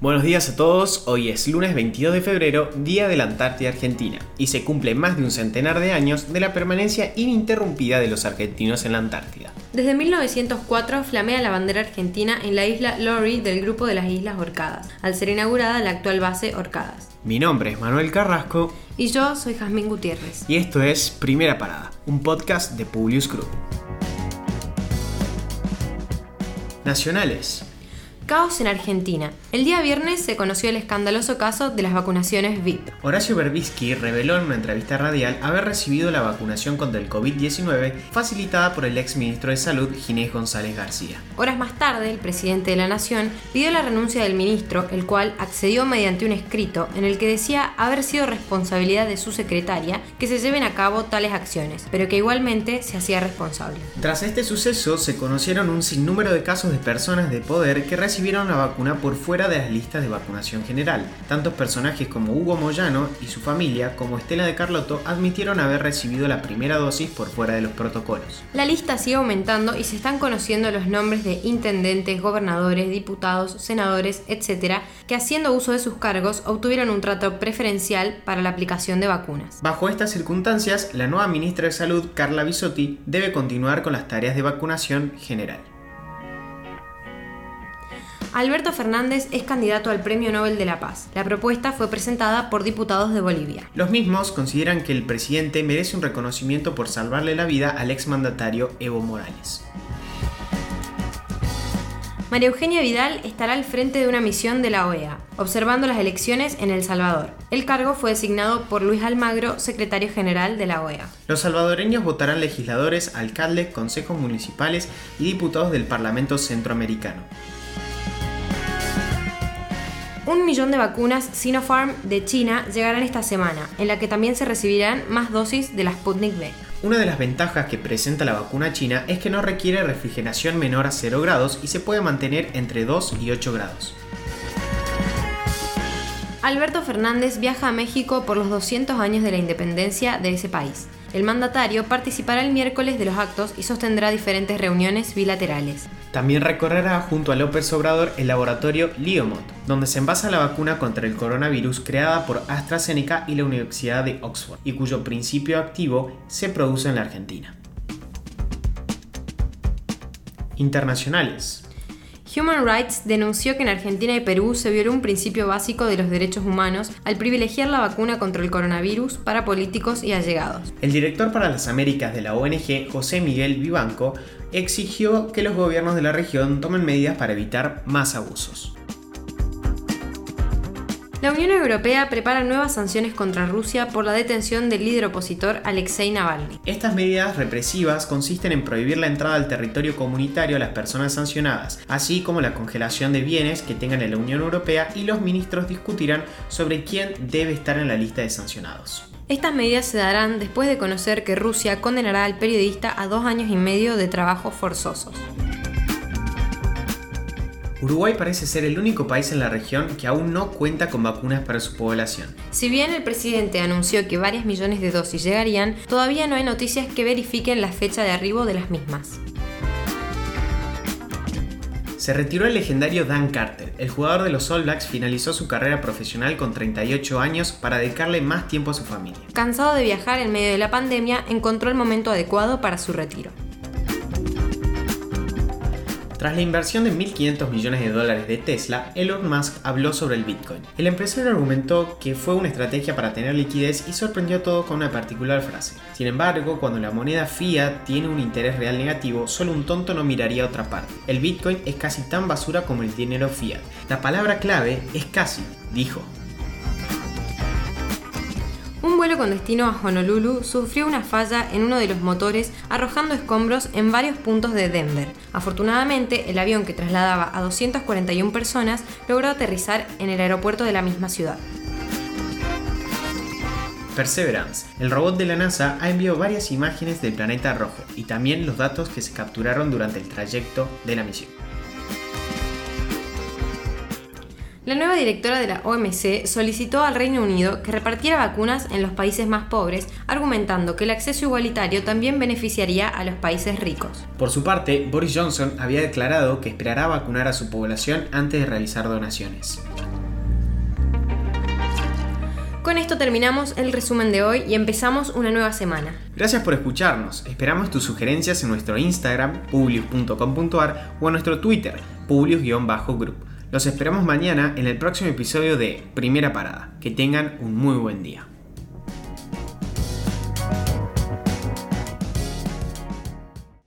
Buenos días a todos, hoy es lunes 22 de febrero, Día de la Antártida Argentina, y se cumple más de un centenar de años de la permanencia ininterrumpida de los argentinos en la Antártida. Desde 1904 flamea la bandera argentina en la isla Lori del grupo de las Islas Orcadas, al ser inaugurada la actual base Orcadas. Mi nombre es Manuel Carrasco. Y yo soy Jazmín Gutiérrez. Y esto es Primera Parada, un podcast de Publius Group. Nacionales. Caos en Argentina. El día viernes se conoció el escandaloso caso de las vacunaciones VIP. Horacio Berbisky reveló en una entrevista radial haber recibido la vacunación contra el COVID-19 facilitada por el ex ministro de Salud Ginés González García. Horas más tarde, el presidente de la Nación pidió la renuncia del ministro, el cual accedió mediante un escrito en el que decía haber sido responsabilidad de su secretaria que se lleven a cabo tales acciones, pero que igualmente se hacía responsable. Tras este suceso, se conocieron un sinnúmero de casos de personas de poder que recibieron recibieron la vacuna por fuera de las listas de vacunación general. Tantos personajes como Hugo Moyano y su familia, como Estela de Carlotto, admitieron haber recibido la primera dosis por fuera de los protocolos. La lista sigue aumentando y se están conociendo los nombres de intendentes, gobernadores, diputados, senadores, etc., que haciendo uso de sus cargos obtuvieron un trato preferencial para la aplicación de vacunas. Bajo estas circunstancias, la nueva ministra de Salud, Carla Bisotti, debe continuar con las tareas de vacunación general. Alberto Fernández es candidato al Premio Nobel de la Paz. La propuesta fue presentada por diputados de Bolivia. Los mismos consideran que el presidente merece un reconocimiento por salvarle la vida al exmandatario Evo Morales. María Eugenia Vidal estará al frente de una misión de la OEA, observando las elecciones en El Salvador. El cargo fue designado por Luis Almagro, secretario general de la OEA. Los salvadoreños votarán legisladores, alcaldes, consejos municipales y diputados del Parlamento Centroamericano un millón de vacunas Sinopharm de China llegarán esta semana, en la que también se recibirán más dosis de la Sputnik V. Una de las ventajas que presenta la vacuna china es que no requiere refrigeración menor a 0 grados y se puede mantener entre 2 y 8 grados. Alberto Fernández viaja a México por los 200 años de la independencia de ese país. El mandatario participará el miércoles de los actos y sostendrá diferentes reuniones bilaterales. También recorrerá junto a López Obrador el laboratorio Liomont, donde se envasa la vacuna contra el coronavirus creada por AstraZeneca y la Universidad de Oxford, y cuyo principio activo se produce en la Argentina. Internacionales. Human Rights denunció que en Argentina y Perú se violó un principio básico de los derechos humanos al privilegiar la vacuna contra el coronavirus para políticos y allegados. El director para las Américas de la ONG, José Miguel Vivanco, exigió que los gobiernos de la región tomen medidas para evitar más abusos. La Unión Europea prepara nuevas sanciones contra Rusia por la detención del líder opositor Alexei Navalny. Estas medidas represivas consisten en prohibir la entrada al territorio comunitario a las personas sancionadas, así como la congelación de bienes que tengan en la Unión Europea y los ministros discutirán sobre quién debe estar en la lista de sancionados. Estas medidas se darán después de conocer que Rusia condenará al periodista a dos años y medio de trabajos forzosos. Uruguay parece ser el único país en la región que aún no cuenta con vacunas para su población. Si bien el presidente anunció que varias millones de dosis llegarían, todavía no hay noticias que verifiquen la fecha de arribo de las mismas. Se retiró el legendario Dan Carter. El jugador de los All Blacks finalizó su carrera profesional con 38 años para dedicarle más tiempo a su familia. Cansado de viajar en medio de la pandemia, encontró el momento adecuado para su retiro. Tras la inversión de 1.500 millones de dólares de Tesla, Elon Musk habló sobre el Bitcoin. El empresario argumentó que fue una estrategia para tener liquidez y sorprendió a todos con una particular frase. Sin embargo, cuando la moneda fiat tiene un interés real negativo, solo un tonto no miraría a otra parte. El Bitcoin es casi tan basura como el dinero fiat. La palabra clave es casi, dijo. Un vuelo con destino a Honolulu sufrió una falla en uno de los motores arrojando escombros en varios puntos de Denver. Afortunadamente, el avión que trasladaba a 241 personas logró aterrizar en el aeropuerto de la misma ciudad. Perseverance, el robot de la NASA, ha enviado varias imágenes del planeta rojo y también los datos que se capturaron durante el trayecto de la misión. La nueva directora de la OMC solicitó al Reino Unido que repartiera vacunas en los países más pobres, argumentando que el acceso igualitario también beneficiaría a los países ricos. Por su parte, Boris Johnson había declarado que esperará vacunar a su población antes de realizar donaciones. Con esto terminamos el resumen de hoy y empezamos una nueva semana. Gracias por escucharnos. Esperamos tus sugerencias en nuestro Instagram, publius.com.ar o en nuestro Twitter, publius-group. Los esperamos mañana en el próximo episodio de Primera Parada. Que tengan un muy buen día.